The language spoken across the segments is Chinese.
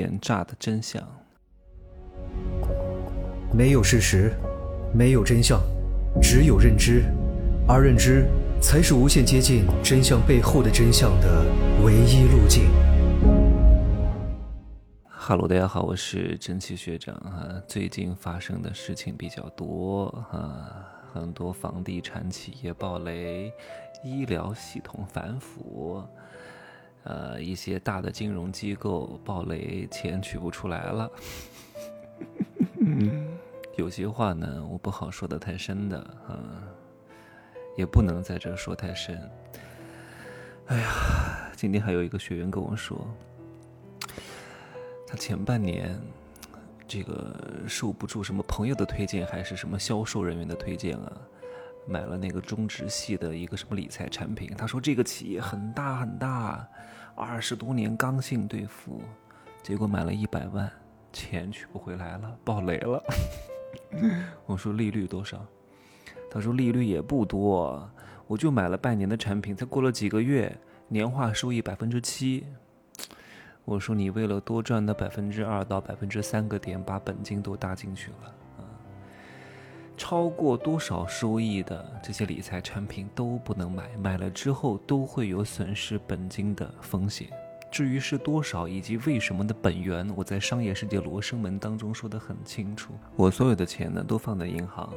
奸诈的真相。没有事实，没有真相，只有认知，而认知才是无限接近真相背后的真相的唯一路径。哈喽，大家好，我是真奇学长啊。最近发生的事情比较多啊，很多房地产企业暴雷，医疗系统反腐。呃，一些大的金融机构暴雷，钱取不出来了。有些话呢，我不好说的太深的，嗯，也不能在这说太深。哎呀，今天还有一个学员跟我说，他前半年这个受不住什么朋友的推荐，还是什么销售人员的推荐啊。买了那个中植系的一个什么理财产品，他说这个企业很大很大，二十多年刚性兑付，结果买了一百万，钱取不回来了，爆雷了。我说利率多少？他说利率也不多，我就买了半年的产品，才过了几个月，年化收益百分之七。我说你为了多赚那百分之二到百分之三个点，把本金都搭进去了。超过多少收益的这些理财产品都不能买，买了之后都会有损失本金的风险。至于是多少以及为什么的本源，我在商业世界罗生门当中说得很清楚。我所有的钱呢都放在银行，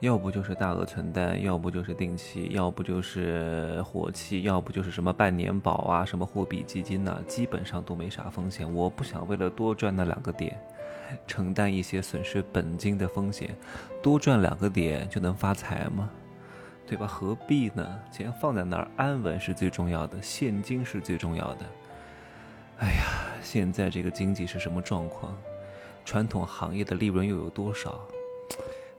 要不就是大额存单，要不就是定期，要不就是活期，要不就是什么半年保啊，什么货币基金呐，基本上都没啥风险。我不想为了多赚那两个点。承担一些损失本金的风险，多赚两个点就能发财吗？对吧？何必呢？钱放在那儿安稳是最重要的，现金是最重要的。哎呀，现在这个经济是什么状况？传统行业的利润又有多少？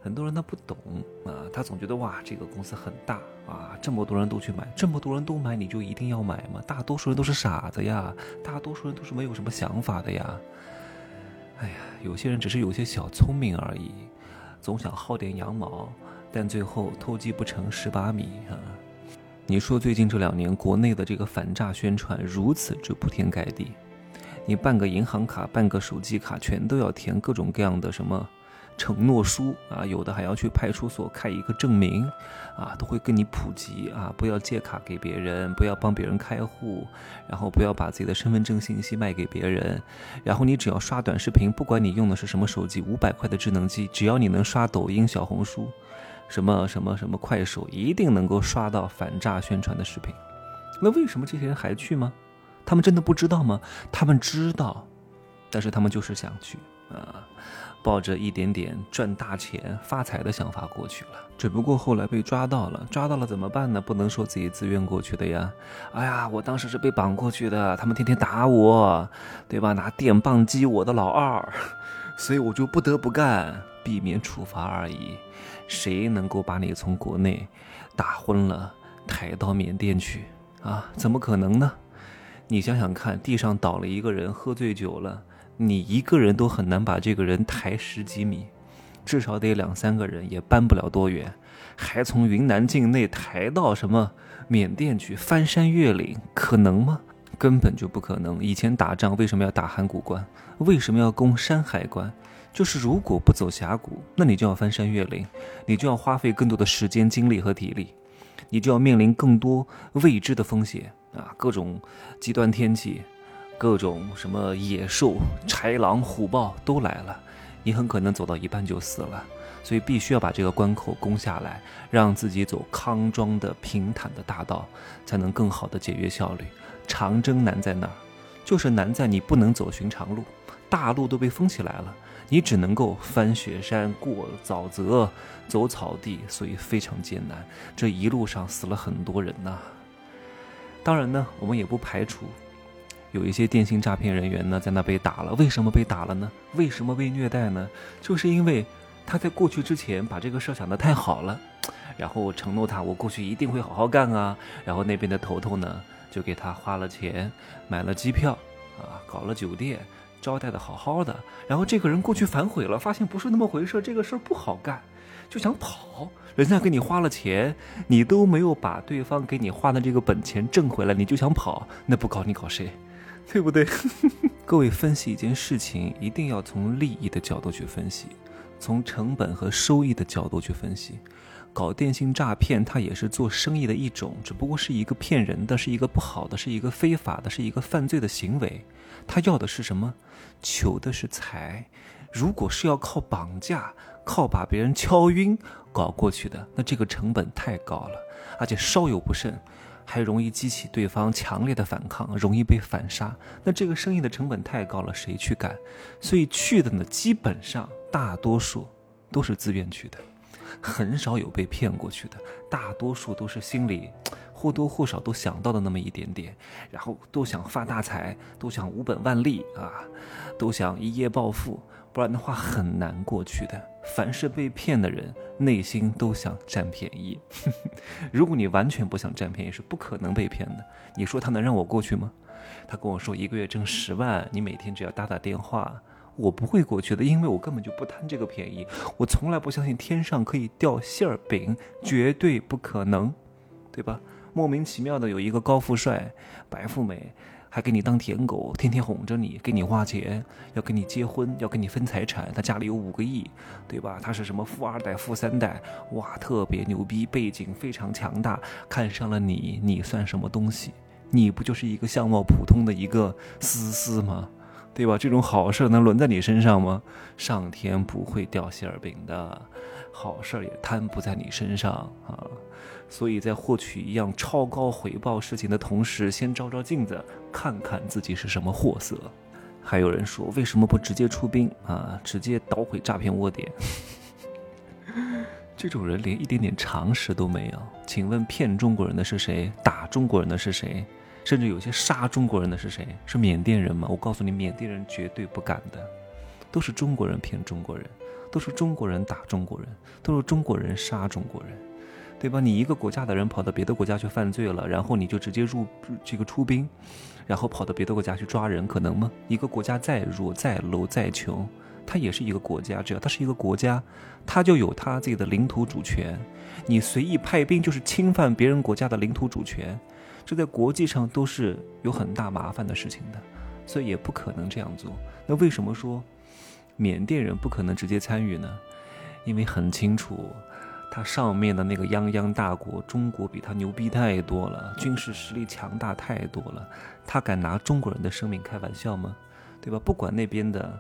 很多人他不懂啊，他总觉得哇，这个公司很大啊，这么多人都去买，这么多人都买，你就一定要买吗？大多数人都是傻子呀，大多数人都是没有什么想法的呀。哎呀，有些人只是有些小聪明而已，总想薅点羊毛，但最后偷鸡不成蚀把米啊！你说最近这两年国内的这个反诈宣传如此之铺天盖地，你办个银行卡、办个手机卡，全都要填各种各样的什么？承诺书啊，有的还要去派出所开一个证明，啊，都会跟你普及啊，不要借卡给别人，不要帮别人开户，然后不要把自己的身份证信息卖给别人，然后你只要刷短视频，不管你用的是什么手机，五百块的智能机，只要你能刷抖音、小红书，什么什么什么快手，一定能够刷到反诈宣传的视频。那为什么这些人还去吗？他们真的不知道吗？他们知道，但是他们就是想去啊。抱着一点点赚大钱发财的想法过去了，只不过后来被抓到了，抓到了怎么办呢？不能说自己自愿过去的呀。哎呀，我当时是被绑过去的，他们天天打我，对吧？拿电棒击我的老二，所以我就不得不干，避免处罚而已。谁能够把你从国内打昏了，抬到缅甸去啊？怎么可能呢？你想想看，地上倒了一个人，喝醉酒了。你一个人都很难把这个人抬十几米，至少得两三个人，也搬不了多远。还从云南境内抬到什么缅甸去，翻山越岭，可能吗？根本就不可能。以前打仗为什么要打函谷关？为什么要攻山海关？就是如果不走峡谷，那你就要翻山越岭，你就要花费更多的时间、精力和体力，你就要面临更多未知的风险啊，各种极端天气。各种什么野兽、豺狼、虎豹都来了，你很可能走到一半就死了，所以必须要把这个关口攻下来，让自己走康庄的平坦的大道，才能更好的节约效率。长征难在哪儿？就是难在你不能走寻常路，大路都被封起来了，你只能够翻雪山、过沼泽、走草地，所以非常艰难。这一路上死了很多人呐。当然呢，我们也不排除。有一些电信诈骗人员呢，在那被打了。为什么被打了呢？为什么被虐待呢？就是因为他在过去之前把这个事想得太好了，然后承诺他我过去一定会好好干啊。然后那边的头头呢，就给他花了钱，买了机票，啊，搞了酒店，招待的好好的。然后这个人过去反悔了，发现不是那么回事，这个事儿不好干，就想跑。人家给你花了钱，你都没有把对方给你花的这个本钱挣回来，你就想跑，那不搞你搞谁？对不对？各位分析一件事情，一定要从利益的角度去分析，从成本和收益的角度去分析。搞电信诈骗，它也是做生意的一种，只不过是一个骗人的，是一个不好的，是一个非法的，是一个犯罪的行为。他要的是什么？求的是财。如果是要靠绑架、靠把别人敲晕搞过去的，那这个成本太高了，而且稍有不慎，还容易激起对方强烈的反抗，容易被反杀。那这个生意的成本太高了，谁去干？所以去的呢，基本上大多数都是自愿去的。很少有被骗过去的，大多数都是心里或多或少都想到的那么一点点，然后都想发大财，都想无本万利啊，都想一夜暴富，不然的话很难过去的。凡是被骗的人，内心都想占便宜。如果你完全不想占便宜，是不可能被骗的。你说他能让我过去吗？他跟我说一个月挣十万，你每天只要打打电话。我不会过去的，因为我根本就不贪这个便宜。我从来不相信天上可以掉馅儿饼，绝对不可能，对吧？莫名其妙的有一个高富帅、白富美，还给你当舔狗，天天哄着你，给你花钱，要跟你结婚，要跟你分财产。他家里有五个亿，对吧？他是什么富二代、富三代？哇，特别牛逼，背景非常强大，看上了你，你算什么东西？你不就是一个相貌普通的一个思思吗？对吧？这种好事能轮在你身上吗？上天不会掉馅儿饼的，好事也摊不在你身上啊！所以在获取一样超高回报事情的同时，先照照镜子，看看自己是什么货色。还有人说，为什么不直接出兵啊？直接捣毁诈骗窝点？这种人连一点点常识都没有。请问骗中国人的是谁？打中国人的是谁？甚至有些杀中国人的是谁？是缅甸人吗？我告诉你，缅甸人绝对不敢的，都是中国人骗中国人，都是中国人打中国人，都是中国人杀中国人，对吧？你一个国家的人跑到别的国家去犯罪了，然后你就直接入这个出兵，然后跑到别的国家去抓人，可能吗？一个国家再弱、再 low、再穷，它也是一个国家，只要它是一个国家，它就有它自己的领土主权，你随意派兵就是侵犯别人国家的领土主权。这在国际上都是有很大麻烦的事情的，所以也不可能这样做。那为什么说缅甸人不可能直接参与呢？因为很清楚，他上面的那个泱泱大国中国比他牛逼太多了，军事实力强大太多了，他敢拿中国人的生命开玩笑吗？对吧？不管那边的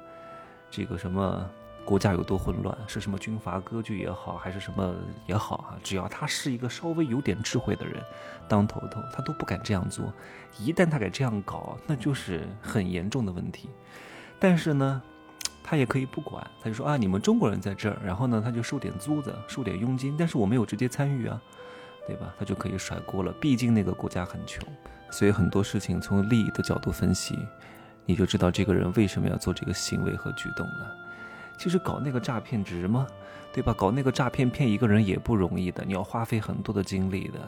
这个什么。国家有多混乱，是什么军阀割据也好，还是什么也好啊？只要他是一个稍微有点智慧的人，当头头，他都不敢这样做。一旦他敢这样搞，那就是很严重的问题。但是呢，他也可以不管，他就说啊，你们中国人在这儿，然后呢，他就收点租子，收点佣金，但是我没有直接参与啊，对吧？他就可以甩锅了。毕竟那个国家很穷，所以很多事情从利益的角度分析，你就知道这个人为什么要做这个行为和举动了。其实搞那个诈骗值吗？对吧？搞那个诈骗骗一个人也不容易的，你要花费很多的精力的，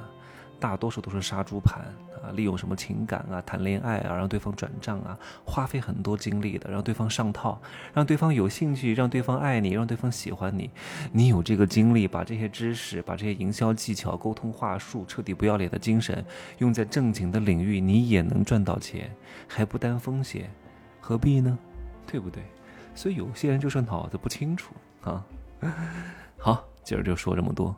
大多数都是杀猪盘啊，利用什么情感啊、谈恋爱啊，让对方转账啊，花费很多精力的，让对方上套，让对方有兴趣，让对方爱你，让对方喜欢你。你有这个精力，把这些知识、把这些营销技巧、沟通话术、彻底不要脸的精神用在正经的领域，你也能赚到钱，还不担风险，何必呢？对不对？所以有些人就是脑子不清楚啊。好，今儿就说这么多。